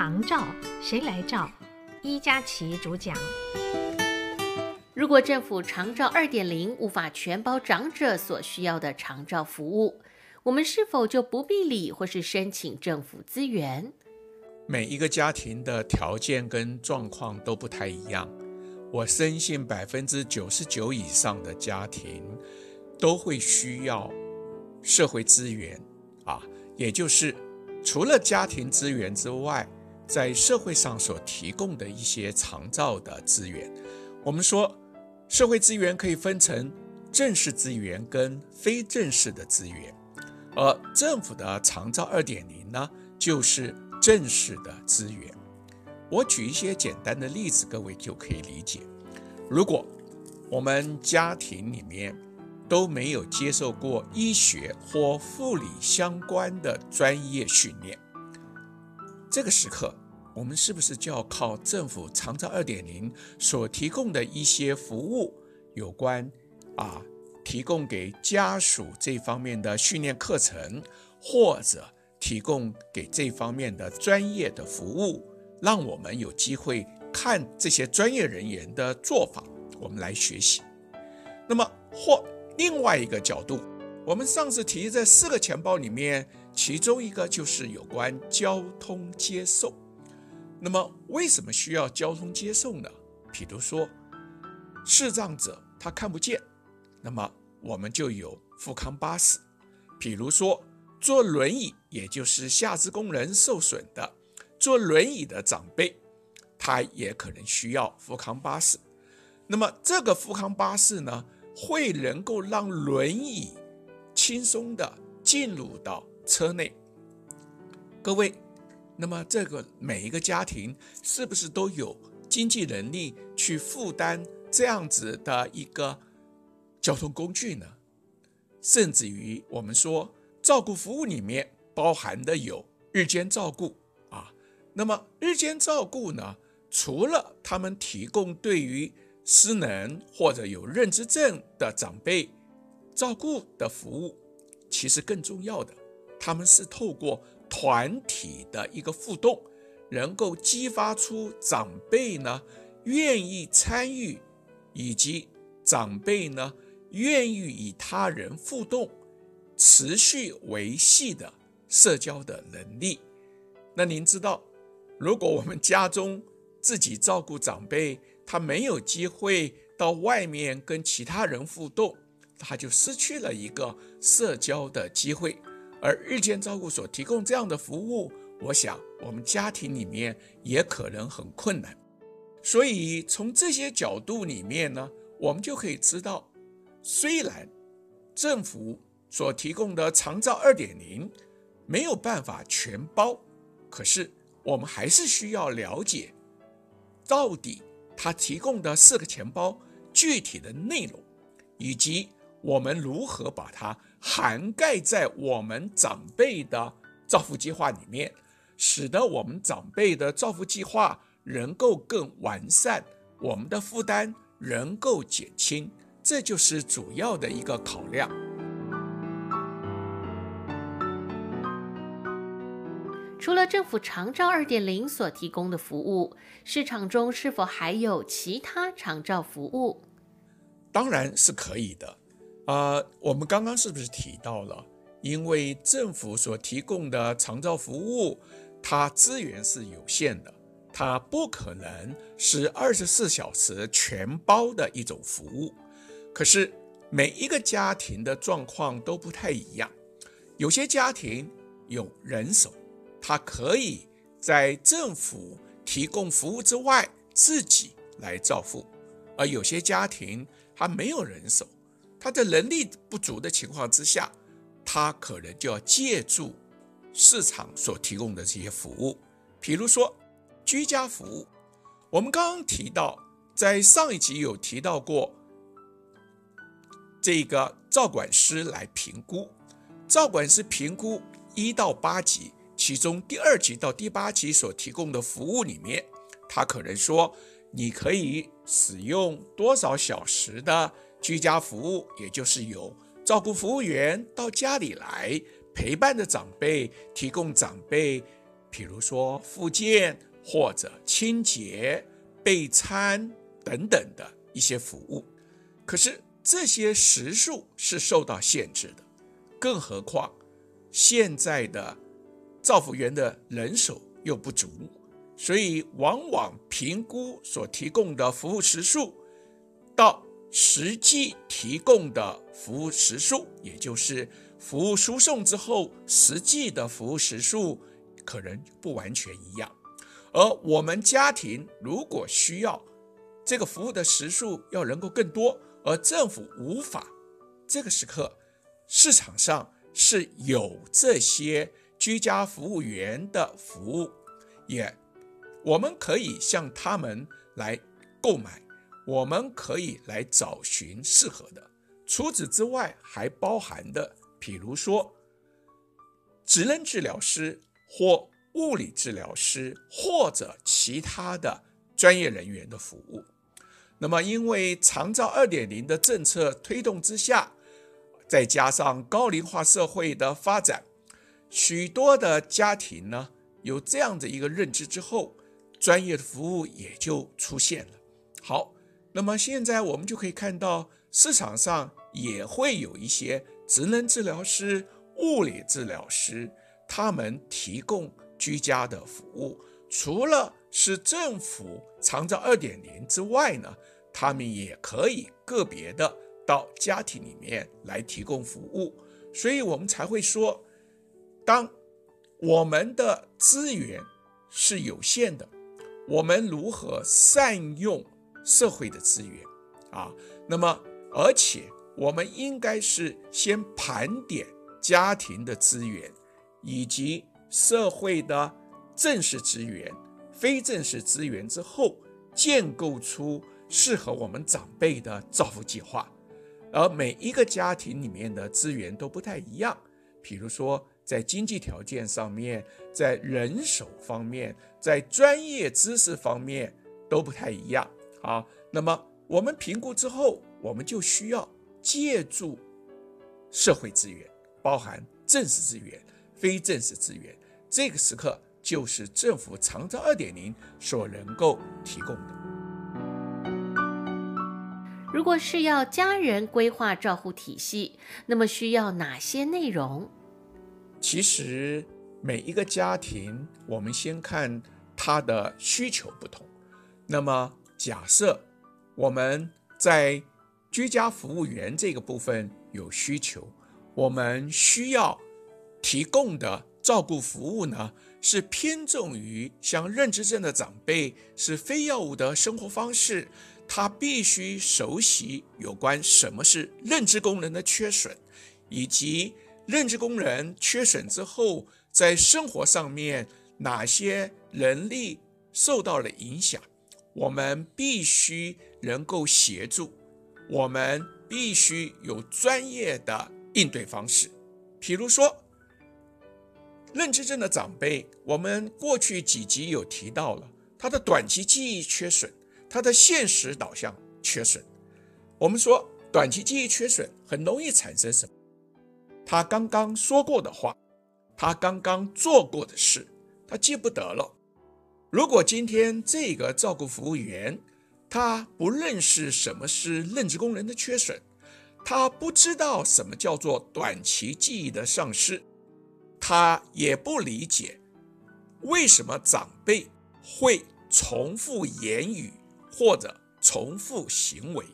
长照谁来照？伊家琪主讲。如果政府长照二点零无法全包长者所需要的长照服务，我们是否就不必理或是申请政府资源？每一个家庭的条件跟状况都不太一样。我深信百分之九十九以上的家庭都会需要社会资源啊，也就是除了家庭资源之外，在社会上所提供的一些长照的资源。我们说。社会资源可以分成正式资源跟非正式的资源，而政府的长照二点零呢，就是正式的资源。我举一些简单的例子，各位就可以理解。如果我们家庭里面都没有接受过医学或护理相关的专业训练，这个时刻。我们是不是就要靠政府长照二点零所提供的一些服务，有关啊提供给家属这方面的训练课程，或者提供给这方面的专业的服务，让我们有机会看这些专业人员的做法，我们来学习。那么或另外一个角度，我们上次提这四个钱包里面，其中一个就是有关交通接送。那么为什么需要交通接送呢？譬如说，视障者他看不见，那么我们就有富康巴士；譬如说，坐轮椅，也就是下肢功能受损的，坐轮椅的长辈，他也可能需要富康巴士。那么这个富康巴士呢，会能够让轮椅轻松地进入到车内。各位。那么，这个每一个家庭是不是都有经济能力去负担这样子的一个交通工具呢？甚至于我们说照顾服务里面包含的有日间照顾啊。那么日间照顾呢，除了他们提供对于失能或者有认知症的长辈照顾的服务，其实更重要的，他们是透过。团体的一个互动，能够激发出长辈呢愿意参与，以及长辈呢愿意与他人互动、持续维系的社交的能力。那您知道，如果我们家中自己照顾长辈，他没有机会到外面跟其他人互动，他就失去了一个社交的机会。而日间照顾所提供这样的服务，我想我们家庭里面也可能很困难。所以从这些角度里面呢，我们就可以知道，虽然政府所提供的长照二点零没有办法全包，可是我们还是需要了解到底它提供的四个钱包具体的内容，以及我们如何把它。涵盖在我们长辈的造福计划里面，使得我们长辈的造福计划能够更完善，我们的负担能够减轻，这就是主要的一个考量。除了政府长照二点零所提供的服务，市场中是否还有其他长照服务？当然是可以的。呃，我们刚刚是不是提到了？因为政府所提供的长照服务，它资源是有限的，它不可能是二十四小时全包的一种服务。可是每一个家庭的状况都不太一样，有些家庭有人手，他可以在政府提供服务之外自己来照顾；而有些家庭他没有人手。他的能力不足的情况之下，他可能就要借助市场所提供的这些服务，比如说居家服务。我们刚刚提到，在上一集有提到过，这个照管师来评估，照管师评估一到八级，其中第二级到第八级所提供的服务里面，他可能说你可以使用多少小时的。居家服务，也就是由照顾服务员到家里来陪伴着长辈，提供长辈比如说复健或者清洁、备餐等等的一些服务。可是这些时数是受到限制的，更何况现在的照服员的人手又不足，所以往往评估所提供的服务时数到实际提供的服务时数，也就是服务输送之后实际的服务时数，可能不完全一样。而我们家庭如果需要这个服务的时数要能够更多，而政府无法，这个时刻市场上是有这些居家服务员的服务，也我们可以向他们来购买，我们可以来找寻适合的。除此之外，还包含的，比如说职能治疗师或物理治疗师或者其他的专业人员的服务。那么，因为长照二点零的政策推动之下，再加上高龄化社会的发展，许多的家庭呢有这样的一个认知之后，专业的服务也就出现了。好，那么现在我们就可以看到市场上也会有一些职能治疗师、物理治疗师，他们提供居家的服务，除了是政府长照二点零之外呢，他们也可以个别的到家庭里面来提供服务，所以我们才会说，当我们的资源是有限的，我们如何善用社会的资源啊？那么，而且我们应该是先盘点家庭的资源，以及社会的正式资源、非正式资源之后，建构出。适合我们长辈的照护计划，而每一个家庭里面的资源都不太一样，比如说在经济条件上面，在人手方面，在专业知识方面都不太一样啊。那么我们评估之后，我们就需要借助社会资源，包含正式资源、非正式资源。这个时刻就是政府长照二点零所能够提供的。如果是要家人规划照护体系，那么需要哪些内容？其实每一个家庭，我们先看他的需求不同。那么假设我们在居家服务员这个部分有需求，我们需要提供的照顾服务呢，是偏重于像认知症的长辈，是非药物的生活方式。他必须熟悉有关什么是认知功能的缺损，以及认知功能缺损之后，在生活上面哪些能力受到了影响，我们必须能够协助，我们必须有专业的应对方式。比如说，认知症的长辈，我们过去几集有提到了他的短期记忆缺损。他的现实导向缺损，我们说短期记忆缺损很容易产生什么？他刚刚说过的话，他刚刚做过的事，他记不得了。如果今天这个照顾服务员他不认识什么是认知功能的缺损，他不知道什么叫做短期记忆的丧失，他也不理解为什么长辈会重复言语。或者重复行为，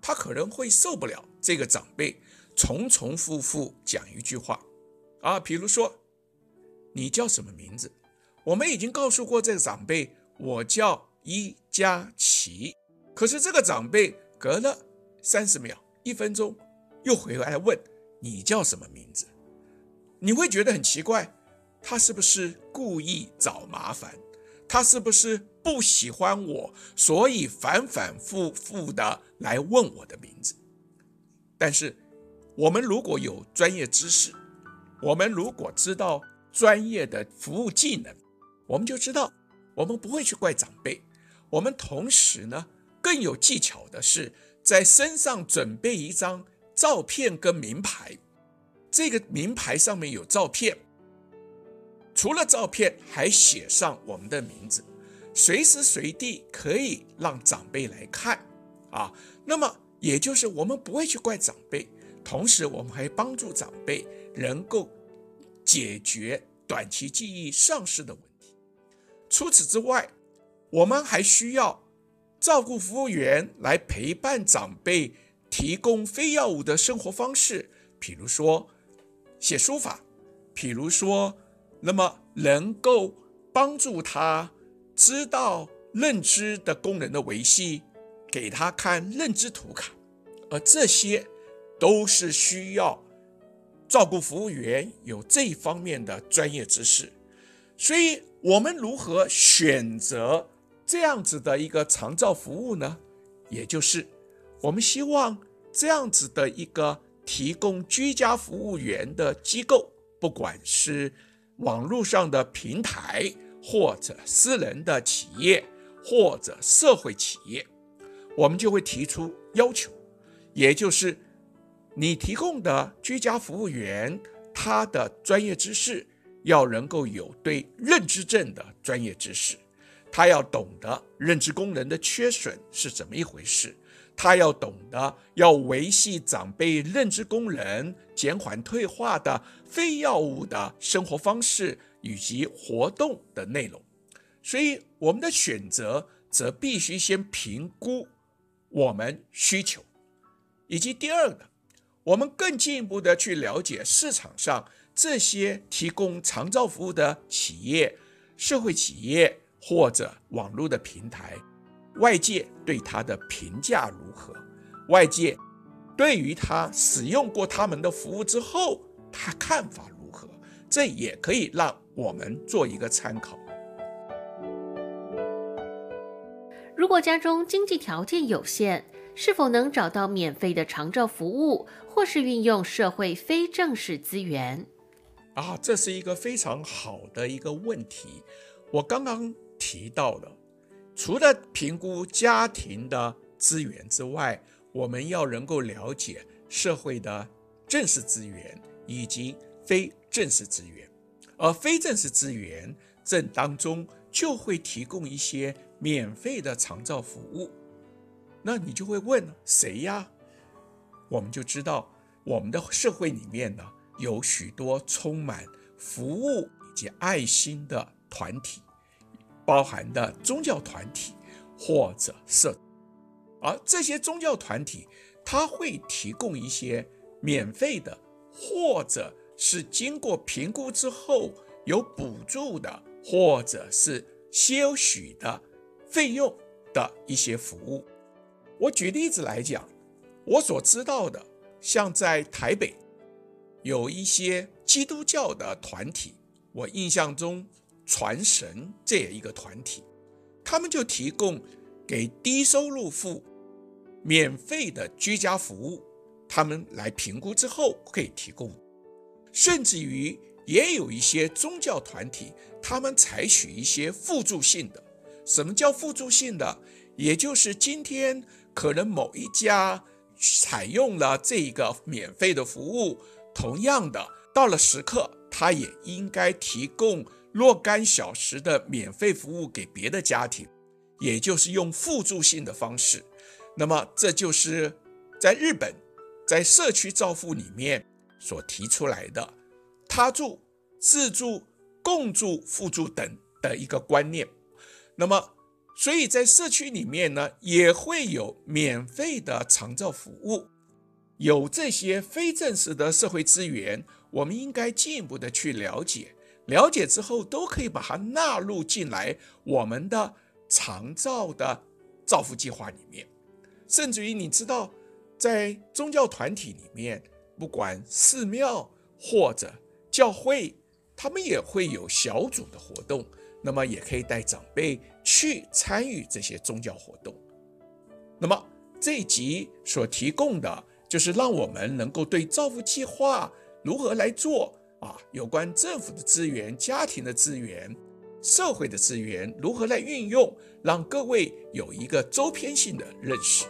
他可能会受不了这个长辈重重复复讲一句话啊，比如说你叫什么名字？我们已经告诉过这个长辈，我叫伊佳琪。可是这个长辈隔了三十秒、一分钟又回来问你叫什么名字？你会觉得很奇怪，他是不是故意找麻烦？他是不是不喜欢我，所以反反复复的来问我的名字？但是，我们如果有专业知识，我们如果知道专业的服务技能，我们就知道，我们不会去怪长辈。我们同时呢，更有技巧的是，在身上准备一张照片跟名牌，这个名牌上面有照片。除了照片，还写上我们的名字，随时随地可以让长辈来看啊。那么也就是我们不会去怪长辈，同时我们还帮助长辈能够解决短期记忆丧失的问题。除此之外，我们还需要照顾服务员来陪伴长辈，提供非药物的生活方式，比如说写书法，比如说，那么能够帮助他知道认知的功能的维系，给他看认知图卡，而这些都是需要照顾服务员有这一方面的专业知识。所以，我们如何选择这样子的一个长照服务呢？也就是。我们希望这样子的一个提供居家服务员的机构，不管是网络上的平台，或者私人的企业，或者社会企业，我们就会提出要求，也就是你提供的居家服务员，他的专业知识要能够有对认知症的专业知识，他要懂得认知功能的缺损是怎么一回事。他要懂得要维系长辈认知功能减缓退化的非药物的生活方式以及活动的内容，所以我们的选择则必须先评估我们需求，以及第二个，我们更进一步的去了解市场上这些提供长照服务的企业、社会企业或者网络的平台。外界对他的评价如何？外界对于他使用过他们的服务之后，他看法如何？这也可以让我们做一个参考。如果家中经济条件有限，是否能找到免费的长照服务，或是运用社会非正式资源？啊，这是一个非常好的一个问题。我刚刚提到了。除了评估家庭的资源之外，我们要能够了解社会的正式资源以及非正式资源，而非正式资源这当中就会提供一些免费的长照服务。那你就会问谁呀？我们就知道我们的社会里面呢，有许多充满服务以及爱心的团体。包含的宗教团体或者社，而这些宗教团体，它会提供一些免费的，或者是经过评估之后有补助的，或者是些许的费用的一些服务。我举例子来讲，我所知道的，像在台北有一些基督教的团体，我印象中。传神这样一个团体，他们就提供给低收入户免费的居家服务，他们来评估之后可以提供。甚至于也有一些宗教团体，他们采取一些辅助性的。什么叫辅助性的？也就是今天可能某一家采用了这个免费的服务，同样的到了时刻，他也应该提供。若干小时的免费服务给别的家庭，也就是用辅助性的方式。那么，这就是在日本，在社区照护里面所提出来的他住、自助、共住、互助等的一个观念。那么，所以在社区里面呢，也会有免费的长照服务，有这些非正式的社会资源，我们应该进一步的去了解。了解之后，都可以把它纳入进来我们的长照的造福计划里面。甚至于，你知道，在宗教团体里面，不管寺庙或者教会，他们也会有小组的活动，那么也可以带长辈去参与这些宗教活动。那么这一集所提供的，就是让我们能够对照护计划如何来做。啊，有关政府的资源、家庭的资源、社会的资源如何来运用，让各位有一个周篇性的认识。